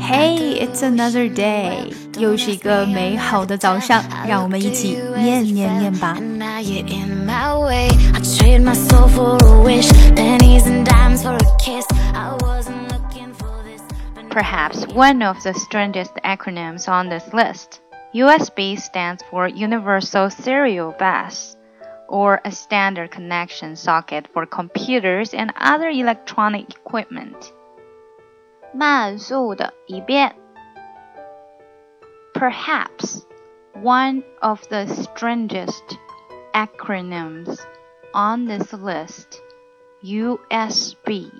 Hey, it's another day，又是一个美好的早上，让我们一起念念念吧。Perhaps one of the strangest acronyms on this list. USB stands for Universal Serial Bus, or a standard connection socket for computers and other electronic equipment. 慢速的一遍。Perhaps one of the strangest acronyms on this list, USB,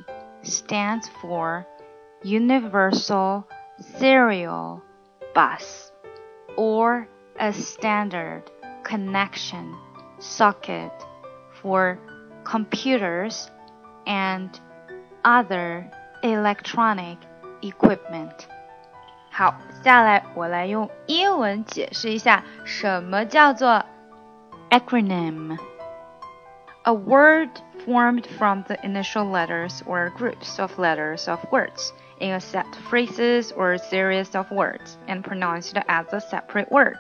stands for Universal Serial Bus or a standard connection socket for computers and other electronic equipment。好，下来我来用英文解释一下什么叫做 acronym。A word formed from the initial letters or groups of letters of words in a set of phrases or series of words and pronounced as a separate word,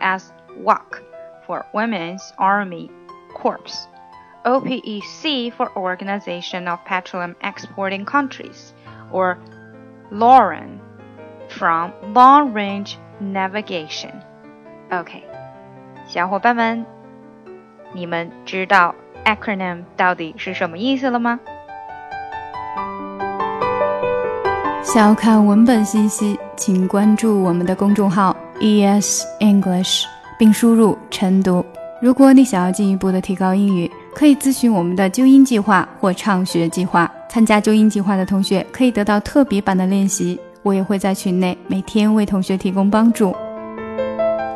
as WAC for Women's Army Corps, OPEC for Organization of Petroleum Exporting Countries, or LORAN from Long Range Navigation. OK，小伙伴们，你们知道 acronym 到底是什么意思了吗？想要看文本信息，请关注我们的公众号 ES English，并输入晨读。 如果你想要进一步的提高英语，可以咨询我们的纠音计划或畅学计划。参加纠音计划的同学可以得到特别版的练习，我也会在群内每天为同学提供帮助。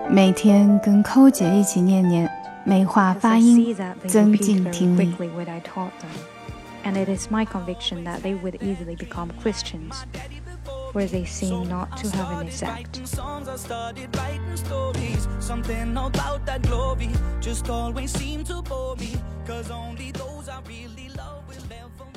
每天跟寇姐一起念念，美化发音，增进听力。and it is my conviction that they would easily become Christians, where they seem not to have sect. Something about that glory just always seemed to bore me, cause only those I really love will ever